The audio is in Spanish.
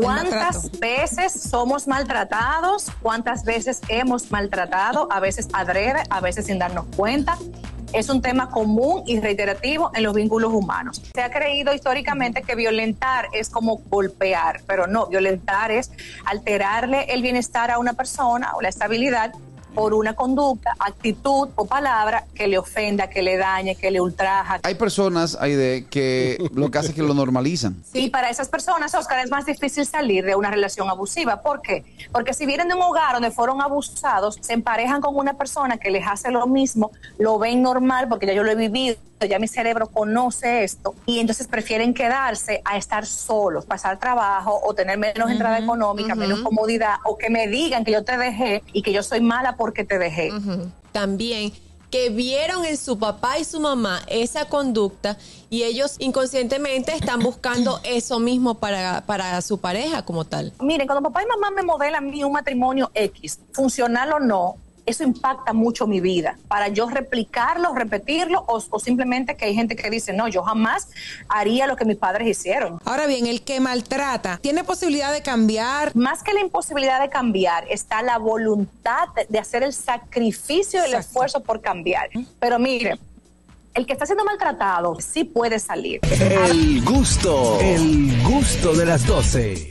¿Cuántas veces somos maltratados? ¿Cuántas veces hemos maltratado? A veces adrede, a veces sin darnos cuenta. Es un tema común y reiterativo en los vínculos humanos. Se ha creído históricamente que violentar es como golpear, pero no, violentar es alterarle el bienestar a una persona o la estabilidad por una conducta, actitud o palabra que le ofenda, que le dañe, que le ultraja. Hay personas, Aide, que lo que hace es que lo normalizan. Sí, para esas personas, Oscar, es más difícil salir de una relación abusiva. ¿Por qué? Porque si vienen de un hogar donde fueron abusados, se emparejan con una persona que les hace lo mismo, lo ven normal, porque ya yo lo he vivido, ya mi cerebro conoce esto, y entonces prefieren quedarse a estar solos, pasar trabajo o tener menos entrada económica, menos comodidad, o que me digan que yo te dejé y que yo soy mala porque te dejé. También que vieron en su papá y su mamá esa conducta y ellos inconscientemente están buscando eso mismo para, para su pareja como tal. Miren, cuando papá y mamá me modelan a mí un matrimonio X, funcional o no, eso impacta mucho mi vida. Para yo replicarlo, repetirlo, o, simplemente que hay gente que dice, no, yo jamás haría lo que mis padres hicieron. Ahora bien, el que maltrata, ¿tiene posibilidad de cambiar? Más que la imposibilidad de cambiar, está la voluntad de, hacer el sacrificio y el esfuerzo por cambiar. Pero mire, el que está siendo maltratado sí puede salir. El gusto, el gusto de las 12.